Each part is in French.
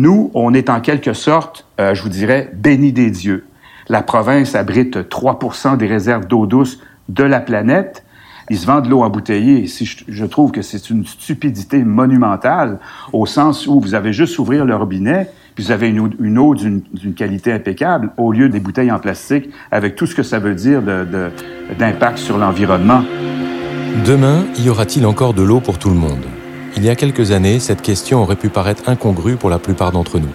Nous, on est en quelque sorte, euh, je vous dirais, béni des dieux. La province abrite 3 des réserves d'eau douce de la planète. Ils se vendent de l'eau embouteillée. Si je, trouve que c'est une stupidité monumentale, au sens où vous avez juste ouvrir le robinet, puis vous avez une eau, d'une qualité impeccable, au lieu des bouteilles en plastique, avec tout ce que ça veut dire d'impact sur l'environnement. Demain, y aura-t-il encore de l'eau pour tout le monde? Il y a quelques années, cette question aurait pu paraître incongrue pour la plupart d'entre nous.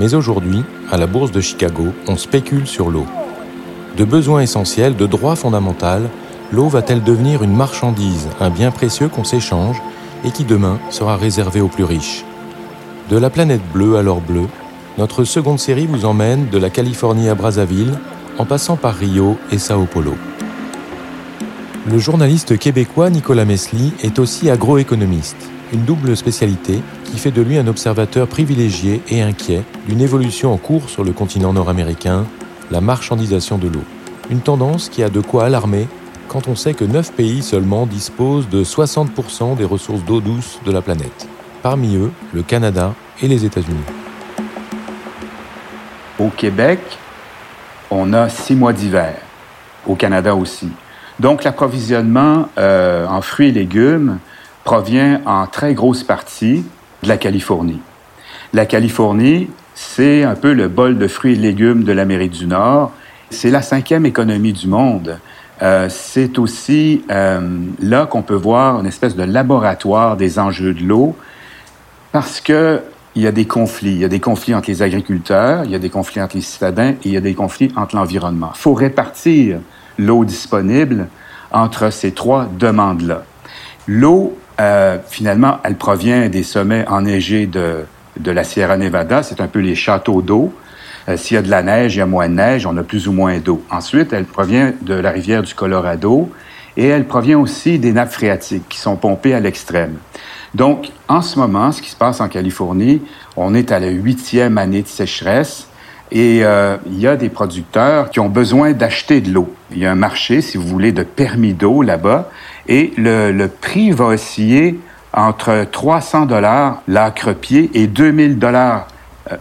Mais aujourd'hui, à la bourse de Chicago, on spécule sur l'eau. De besoins essentiels, de droits fondamentaux, l'eau va-t-elle devenir une marchandise, un bien précieux qu'on s'échange et qui demain sera réservé aux plus riches? De la planète bleue à l'or bleu, notre seconde série vous emmène de la Californie à Brazzaville en passant par Rio et Sao Paulo. Le journaliste québécois Nicolas Mesli est aussi agroéconomiste, une double spécialité qui fait de lui un observateur privilégié et inquiet d'une évolution en cours sur le continent nord-américain, la marchandisation de l'eau. Une tendance qui a de quoi alarmer quand on sait que 9 pays seulement disposent de 60% des ressources d'eau douce de la planète. Parmi eux, le Canada et les États-Unis. Au Québec, on a six mois d'hiver. Au Canada aussi. Donc, l'approvisionnement euh, en fruits et légumes provient en très grosse partie de la Californie. La Californie, c'est un peu le bol de fruits et légumes de l'Amérique du Nord. C'est la cinquième économie du monde. Euh, c'est aussi euh, là qu'on peut voir une espèce de laboratoire des enjeux de l'eau parce que il y a des conflits. Il y a des conflits entre les agriculteurs, il y a des conflits entre les citadins et il y a des conflits entre l'environnement. Il faut répartir l'eau disponible entre ces trois demandes-là. L'eau, euh, finalement, elle provient des sommets enneigés de, de la Sierra Nevada. C'est un peu les châteaux d'eau. Euh, S'il y a de la neige, il y a moins de neige, on a plus ou moins d'eau. Ensuite, elle provient de la rivière du Colorado et elle provient aussi des nappes phréatiques qui sont pompées à l'extrême. Donc, en ce moment, ce qui se passe en Californie, on est à la huitième année de sécheresse. Et euh, il y a des producteurs qui ont besoin d'acheter de l'eau. Il y a un marché, si vous voulez, de permis d'eau là-bas. Et le, prix va osciller entre 300 dollars l'acre-pied et 2000 dollars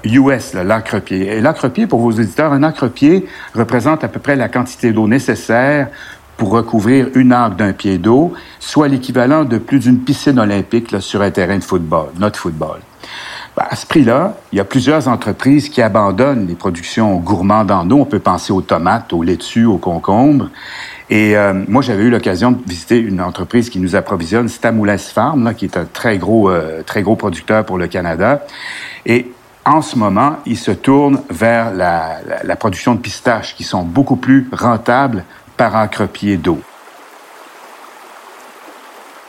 US, l'acre-pied. Et l'acre-pied, pour vos éditeurs, un acre-pied représente à peu près la quantité d'eau nécessaire pour recouvrir une arc d'un pied d'eau, soit l'équivalent de plus d'une piscine olympique sur un terrain de football, notre football. Ben, à ce prix-là, il y a plusieurs entreprises qui abandonnent les productions gourmandes en eau. On peut penser aux tomates, aux laitues, aux concombres. Et euh, moi, j'avais eu l'occasion de visiter une entreprise qui nous approvisionne, Stamoulas Farm, là, qui est un très gros, euh, très gros producteur pour le Canada. Et en ce moment, ils se tournent vers la, la, la production de pistaches, qui sont beaucoup plus rentables par acre-pied d'eau.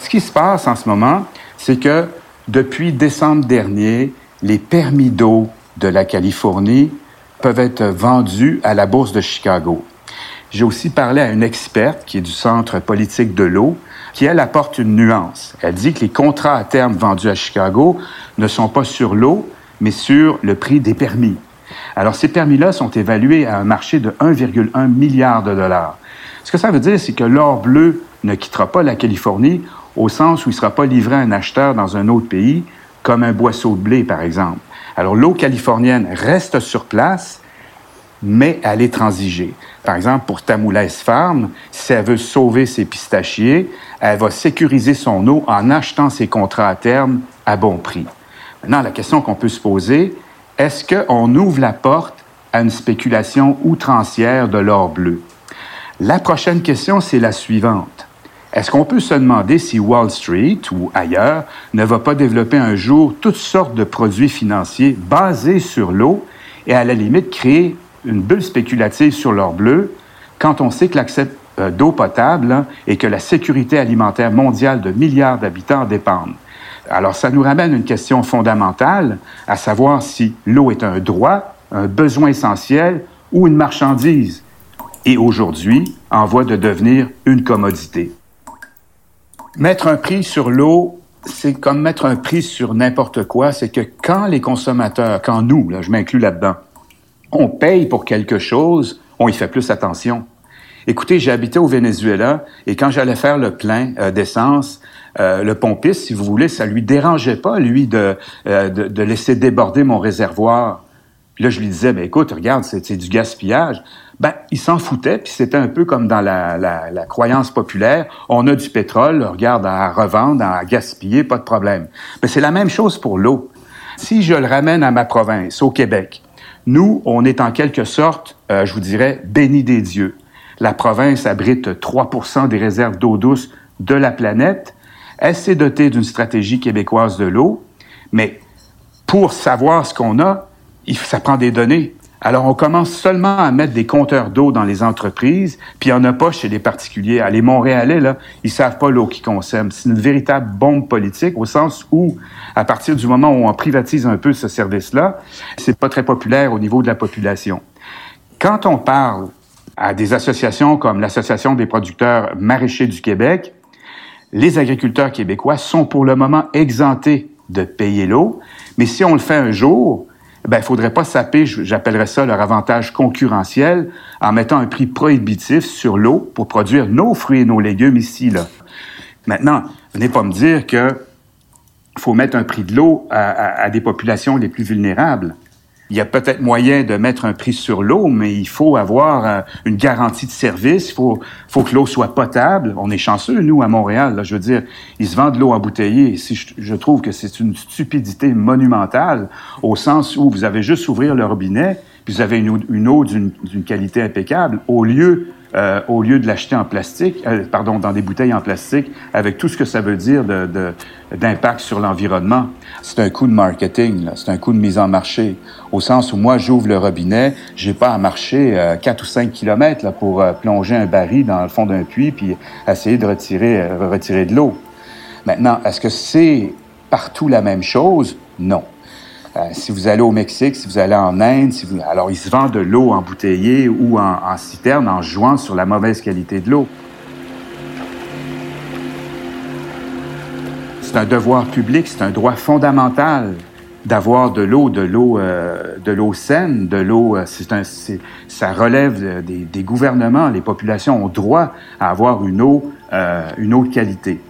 Ce qui se passe en ce moment, c'est que depuis décembre dernier, les permis d'eau de la Californie peuvent être vendus à la bourse de Chicago. J'ai aussi parlé à une experte qui est du Centre politique de l'eau, qui, elle, apporte une nuance. Elle dit que les contrats à terme vendus à Chicago ne sont pas sur l'eau, mais sur le prix des permis. Alors, ces permis-là sont évalués à un marché de 1,1 milliard de dollars. Ce que ça veut dire, c'est que l'or bleu ne quittera pas la Californie au sens où il ne sera pas livré à un acheteur dans un autre pays, comme un boisseau de blé, par exemple. Alors, l'eau californienne reste sur place, mais elle est transigée. Par exemple, pour Tamoulès Farm, si elle veut sauver ses pistachiers, elle va sécuriser son eau en achetant ses contrats à terme à bon prix. Maintenant, la question qu'on peut se poser, est-ce qu'on ouvre la porte à une spéculation outrancière de l'or bleu? La prochaine question, c'est la suivante. Est-ce qu'on peut se demander si Wall Street ou ailleurs ne va pas développer un jour toutes sortes de produits financiers basés sur l'eau et à la limite créer une bulle spéculative sur l'or bleu quand on sait que l'accès euh, d'eau potable et que la sécurité alimentaire mondiale de milliards d'habitants dépendent? Alors, ça nous ramène une question fondamentale, à savoir si l'eau est un droit, un besoin essentiel ou une marchandise, et aujourd'hui en voie de devenir une commodité. Mettre un prix sur l'eau, c'est comme mettre un prix sur n'importe quoi, c'est que quand les consommateurs, quand nous, là, je m'inclus là-dedans, on paye pour quelque chose, on y fait plus attention. Écoutez, j'ai habité au Venezuela et quand j'allais faire le plein euh, d'essence, euh, le pompiste, si vous voulez, ça lui dérangeait pas, lui, de, euh, laisser déborder mon réservoir. Là, je lui disais, ben écoute, regarde, c'est du gaspillage. Ben, il s'en foutait, puis c'était un peu comme dans la, croyance populaire. On a du pétrole, regarde, à revendre, à gaspiller, pas de problème. Ben, c'est la même chose pour l'eau. Si je le ramène à ma province, au Québec, nous, on est en quelque sorte, je vous dirais, bénis des dieux. La province abrite 3 des réserves d'eau douce de la planète. Elle s'est dotée d'une stratégie québécoise de l'eau, mais pour savoir ce qu'on a, ça prend des données. Alors, on commence seulement à mettre des compteurs d'eau dans les entreprises, puis il n'y en a pas chez les particuliers. Les Montréalais, là, ils savent pas l'eau qu'ils consomment. C'est une véritable bombe politique au sens où, à partir du moment où on privatise un peu ce service-là, c'est pas très populaire au niveau de la population. Quand on parle à des associations comme l'Association des producteurs maraîchers du Québec, les agriculteurs québécois sont pour le moment exemptés de payer l'eau, mais si on le fait un jour, ben, il faudrait pas saper, j'appellerais ça leur avantage concurrentiel, en mettant un prix prohibitif sur l'eau pour produire nos fruits et nos légumes ici, là. Maintenant, venez pas me dire que faut mettre un prix de l'eau à des populations les plus vulnérables. Il y a peut-être moyen de mettre un prix sur l'eau, mais il faut avoir euh, une garantie de service. Il faut, faut que l'eau soit potable. On est chanceux, nous, à Montréal. Là, je veux dire, ils se vendent de l'eau embouteillée. Si je, je, trouve que c'est une stupidité monumentale, au sens où vous avez juste ouvrir le robinet, puis vous avez une, une eau d'une qualité impeccable, au lieu euh, au lieu de l'acheter en plastique, euh, pardon, dans des bouteilles en plastique, avec tout ce que ça veut dire d'impact sur l'environnement. C'est un coup de marketing, c'est un coup de mise en marché, au sens où moi, j'ouvre le robinet, j'ai pas à marcher euh, 4 ou 5 kilomètres pour euh, plonger un baril dans le fond d'un puits puis essayer de euh, retirer de l'eau. Maintenant, est-ce que c'est partout la même chose? Non. Euh, si vous allez au Mexique, si vous allez en Inde, alors ils se vendent de l'eau embouteillée ou en, en citerne en jouant sur la mauvaise qualité de l'eau. C'est un devoir public, c'est un droit fondamental d'avoir de l'eau, de l'eau, euh, de l'eau saine, de l'eau. Euh, c'est un, ça relève des, gouvernements. Les populations ont droit à avoir une eau, une eau de qualité.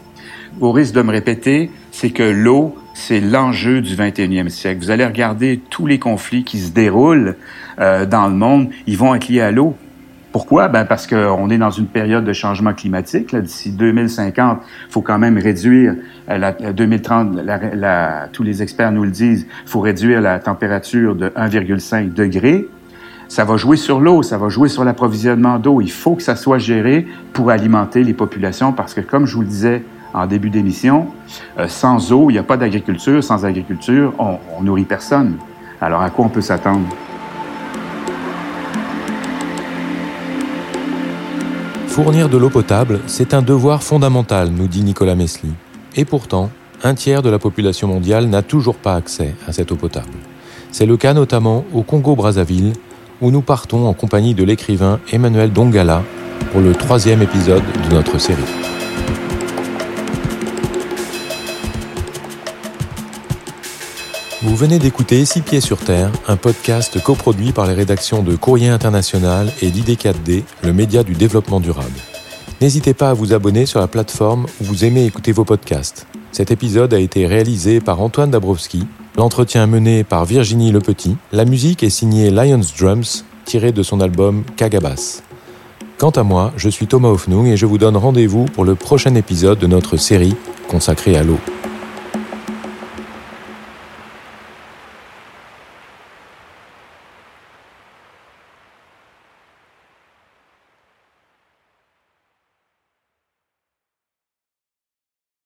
Au risque de me répéter, c'est que l'eau c'est l'enjeu du 21e siècle. Vous allez regarder tous les conflits qui se déroulent euh, dans le monde, ils vont être liés à l'eau. Pourquoi? Ben parce qu'on est dans une période de changement climatique. D'ici 2050, il faut quand même réduire, euh, la, 2030, la, la, tous les experts nous le disent, il faut réduire la température de 1,5 degré. Ça va jouer sur l'eau, ça va jouer sur l'approvisionnement d'eau. Il faut que ça soit géré pour alimenter les populations parce que, comme je vous le disais en début d'émission, euh, sans eau, il n'y a pas d'agriculture. Sans agriculture, on, on nourrit personne. Alors à quoi on peut s'attendre? Fournir de l'eau potable, c'est un devoir fondamental, nous dit Nicolas Mesli. Et pourtant, un tiers de la population mondiale n'a toujours pas accès à cette eau potable. C'est le cas notamment au Congo-Brazzaville, où nous partons en compagnie de l'écrivain Emmanuel Dongala pour le troisième épisode de notre série. Vous venez d'écouter Six Pieds sur Terre, un podcast coproduit par les rédactions de Courrier International et d'ID4D, le média du développement durable. N'hésitez pas à vous abonner sur la plateforme où vous aimez écouter vos podcasts. Cet épisode a été réalisé par Antoine Dabrowski, l'entretien mené par Virginie Lepetit, la musique est signée Lions Drums, tirée de son album Kagabas. Quant à moi, je suis Thomas Hoffnung et je vous donne rendez-vous pour le prochain épisode de notre série consacrée à l'eau.